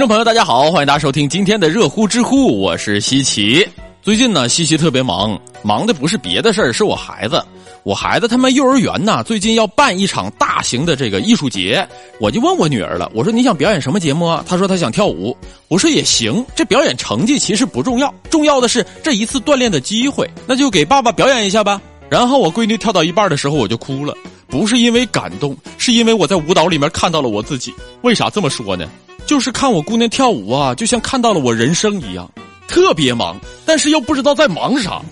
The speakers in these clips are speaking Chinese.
众朋友，大家好，欢迎大家收听今天的热乎知乎，我是西奇。最近呢，西西特别忙，忙的不是别的事儿，是我孩子。我孩子他们幼儿园呢，最近要办一场大型的这个艺术节，我就问我女儿了，我说你想表演什么节目啊？她说她想跳舞。我说也行，这表演成绩其实不重要，重要的是这一次锻炼的机会，那就给爸爸表演一下吧。然后我闺女跳到一半的时候，我就哭了，不是因为感动，是因为我在舞蹈里面看到了我自己。为啥这么说呢？就是看我姑娘跳舞啊，就像看到了我人生一样，特别忙，但是又不知道在忙啥。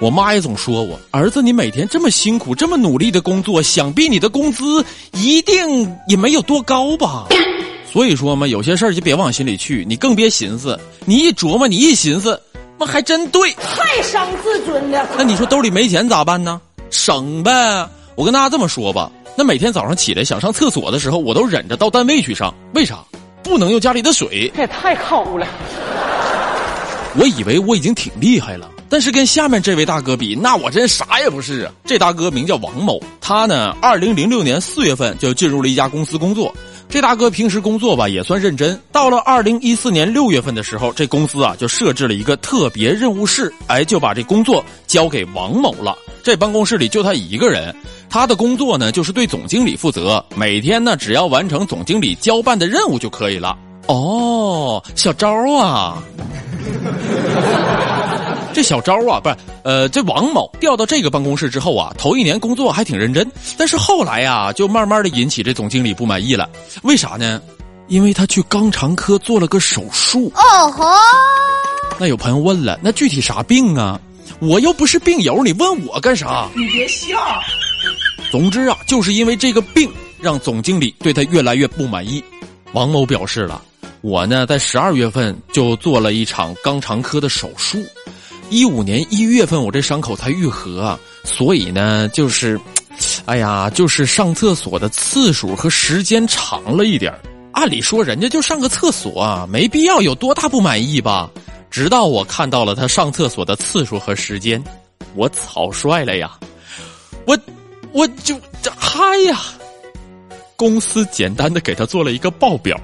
我妈也总说我儿子，你每天这么辛苦，这么努力的工作，想必你的工资一定也没有多高吧？所以说嘛，有些事儿就别往心里去，你更别寻思。你一琢磨，你一寻思，那还真对，太伤自尊了。那你说兜里没钱咋办呢？省呗。我跟大家这么说吧。那每天早上起来想上厕所的时候，我都忍着到单位去上。为啥？不能用家里的水。这也太抠了。我以为我已经挺厉害了，但是跟下面这位大哥比，那我真啥也不是啊。这大哥名叫王某，他呢，二零零六年四月份就进入了一家公司工作。这大哥平时工作吧也算认真。到了二零一四年六月份的时候，这公司啊就设置了一个特别任务室，哎，就把这工作交给王某了。这办公室里就他一个人。他的工作呢，就是对总经理负责，每天呢，只要完成总经理交办的任务就可以了。哦，小招啊，这小招啊，不是，呃，这王某调到这个办公室之后啊，头一年工作还挺认真，但是后来呀，就慢慢的引起这总经理不满意了。为啥呢？因为他去肛肠科做了个手术。哦吼！那有朋友问了，那具体啥病啊？我又不是病友，你问我干啥？你别笑。总之啊，就是因为这个病，让总经理对他越来越不满意。王某表示了，我呢在十二月份就做了一场肛肠科的手术，一五年一月份我这伤口才愈合，所以呢就是，哎呀，就是上厕所的次数和时间长了一点按理说人家就上个厕所啊，没必要有多大不满意吧？直到我看到了他上厕所的次数和时间，我草率了呀，我。就这嗨呀！公司简单的给他做了一个报表，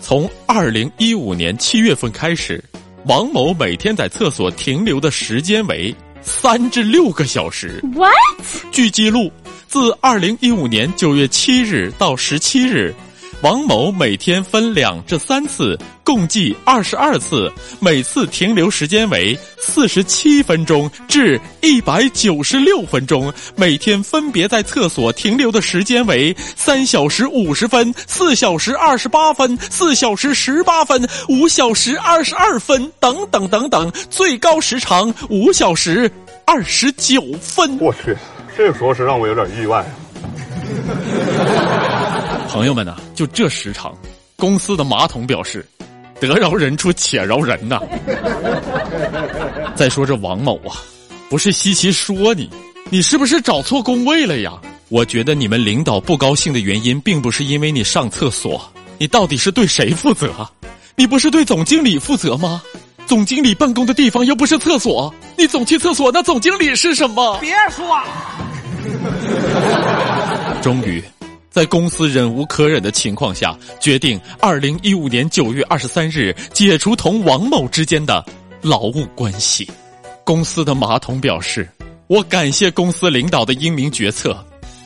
从二零一五年七月份开始，王某每天在厕所停留的时间为三至六个小时。What？据记录，自二零一五年九月七日到十七日。王某每天分两至三次，共计二十二次，每次停留时间为四十七分钟至一百九十六分钟。每天分别在厕所停留的时间为三小时五十分、四小时二十八分、四小时十八分、五小时二十二分等等等等，最高时长五小时二十九分。我去，这着实让我有点意外。朋友们呐，就这时长，公司的马桶表示，得饶人处且饶人呐。再说这王某啊，不是西奇说你，你是不是找错工位了呀？我觉得你们领导不高兴的原因，并不是因为你上厕所，你到底是对谁负责？你不是对总经理负责吗？总经理办公的地方又不是厕所，你总去厕所，那总经理是什么？别说。终于。在公司忍无可忍的情况下，决定二零一五年九月二十三日解除同王某之间的劳务关系。公司的马桶表示：“我感谢公司领导的英明决策。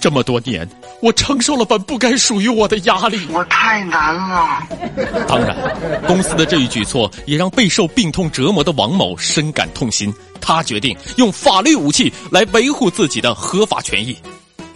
这么多年，我承受了本不该属于我的压力，我太难了。”当然，公司的这一举措也让备受病痛折磨的王某深感痛心。他决定用法律武器来维护自己的合法权益。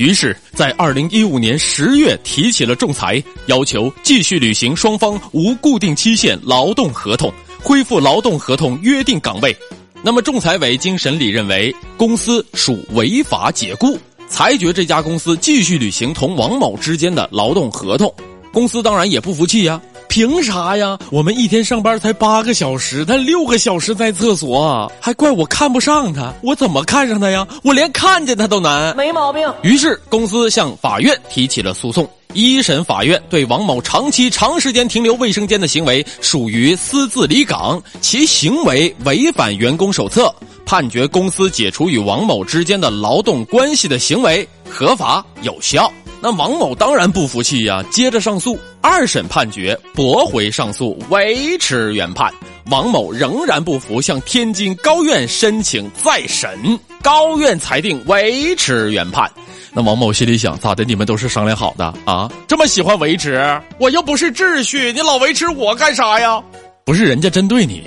于是，在二零一五年十月提起了仲裁，要求继续履行双方无固定期限劳动合同，恢复劳动合同约定岗位。那么，仲裁委经审理认为，公司属违法解雇，裁决这家公司继续履行同王某之间的劳动合同。公司当然也不服气呀。凭啥呀？我们一天上班才八个小时，他六个小时在厕所，还怪我看不上他？我怎么看上他呀？我连看见他都难。没毛病。于是公司向法院提起了诉讼。一审法院对王某长期长时间停留卫生间的行为属于私自离岗，其行为违反员工手册，判决公司解除与王某之间的劳动关系的行为合法有效。那王某当然不服气呀，接着上诉。二审判决驳回上诉，维持原判。王某仍然不服，向天津高院申请再审。高院裁定维持原判。那王某心里想：咋的？你们都是商量好的啊？这么喜欢维持？我又不是秩序，你老维持我干啥呀？不是人家针对你，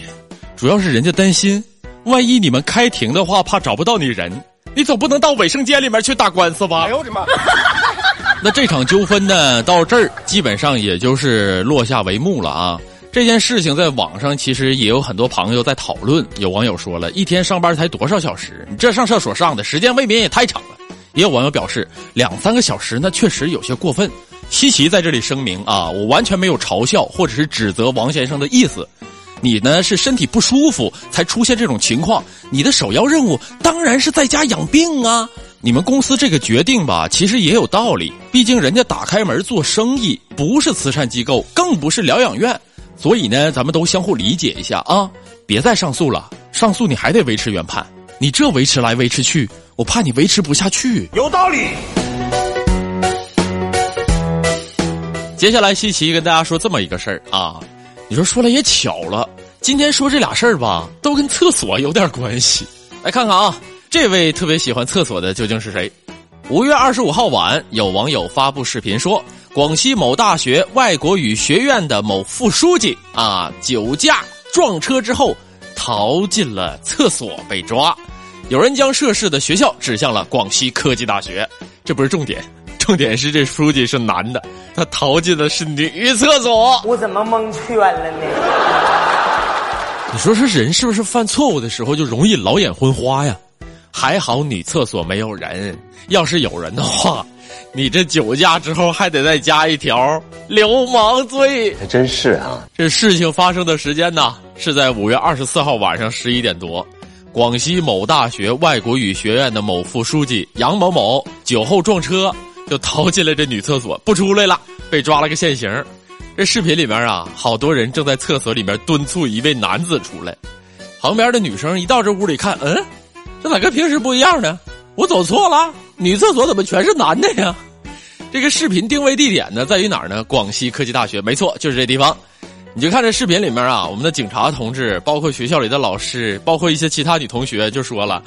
主要是人家担心，万一你们开庭的话，怕找不到你人。你总不能到卫生间里面去打官司吧？哎呦我的妈！那这场纠纷呢，到这儿基本上也就是落下帷幕了啊。这件事情在网上其实也有很多朋友在讨论。有网友说了一天上班才多少小时？你这上厕所上的时间未免也太长了。也有网友表示两三个小时那确实有些过分。西奇在这里声明啊，我完全没有嘲笑或者是指责王先生的意思。你呢是身体不舒服才出现这种情况，你的首要任务当然是在家养病啊。你们公司这个决定吧，其实也有道理，毕竟人家打开门做生意，不是慈善机构，更不是疗养院，所以呢，咱们都相互理解一下啊，别再上诉了，上诉你还得维持原判，你这维持来维持去，我怕你维持不下去。有道理。接下来，西奇跟大家说这么一个事儿啊。你说说来也巧了，今天说这俩事儿吧，都跟厕所有点关系。来看看啊，这位特别喜欢厕所的究竟是谁？五月二十五号晚，有网友发布视频说，广西某大学外国语学院的某副书记啊，酒驾撞车之后逃进了厕所被抓。有人将涉事的学校指向了广西科技大学，这不是重点。重点是这书记是男的，他逃进的是女厕所。我怎么蒙圈了呢？你说这人是不是犯错误的时候就容易老眼昏花呀？还好女厕所没有人，要是有人的话，你这酒驾之后还得再加一条流氓罪。还真是啊！这事情发生的时间呢，是在五月二十四号晚上十一点多。广西某大学外国语学院的某副书记杨某某酒后撞车。就逃进了这女厕所，不出来了，被抓了个现行。这视频里面啊，好多人正在厕所里面敦促一位男子出来。旁边的女生一到这屋里看，嗯，这咋跟平时不一样呢？我走错了，女厕所怎么全是男的呀？这个视频定位地点呢，在于哪儿呢？广西科技大学，没错，就是这地方。你就看这视频里面啊，我们的警察同志，包括学校里的老师，包括一些其他女同学，就说了：“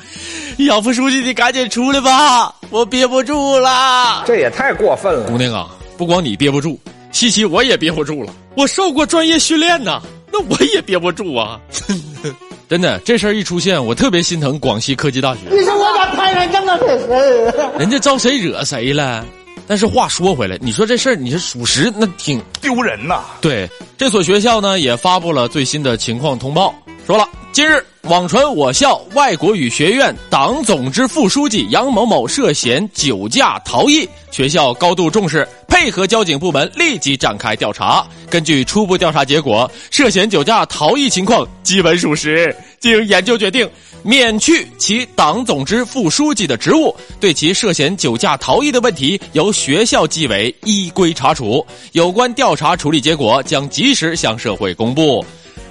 杨副书记，你赶紧出来吧，我憋不住了。”这也太过分了，姑娘啊，不光你憋不住，西西我也憋不住了。我受过专业训练呐，那我也憋不住啊。真的，这事儿一出现，我特别心疼广西科技大学。你说我咋摊上这么个事儿？人家招谁惹谁了？但是话说回来，你说这事儿，你是属实，那挺丢人呐。对，这所学校呢也发布了最新的情况通报，说了，今日网传我校外国语学院党总支副书记杨某某涉嫌酒驾逃逸，学校高度重视，配合交警部门立即展开调查。根据初步调查结果，涉嫌酒驾逃逸情况基本属实，经研究决定。免去其党总支副书记的职务，对其涉嫌酒驾逃逸的问题由学校纪委依规查处。有关调查处理结果将及时向社会公布。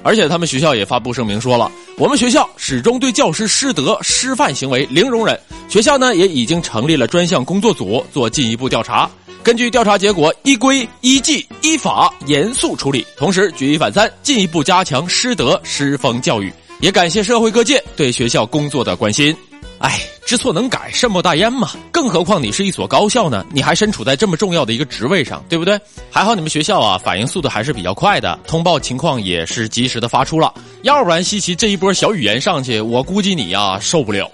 而且他们学校也发布声明说了，我们学校始终对教师师德师范行为零容忍。学校呢也已经成立了专项工作组做进一步调查，根据调查结果依规依纪依法严肃处理，同时举一反三，进一步加强师德师风教育。也感谢社会各界对学校工作的关心。哎，知错能改，善莫大焉嘛。更何况你是一所高校呢，你还身处在这么重要的一个职位上，对不对？还好你们学校啊，反应速度还是比较快的，通报情况也是及时的发出了。要不然西奇这一波小语言上去，我估计你呀受不了。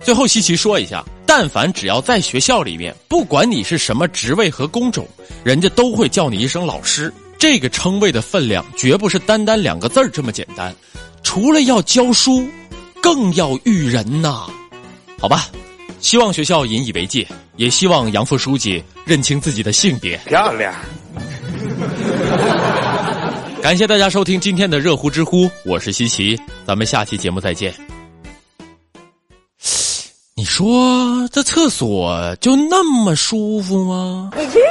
最后西奇说一下，但凡只要在学校里面，不管你是什么职位和工种，人家都会叫你一声老师。这个称谓的分量，绝不是单单两个字儿这么简单。除了要教书，更要育人呐，好吧，希望学校引以为戒，也希望杨副书记认清自己的性别。漂亮！感谢大家收听今天的热乎知乎，我是西奇，咱们下期节目再见。你说这厕所就那么舒服吗？你去呀！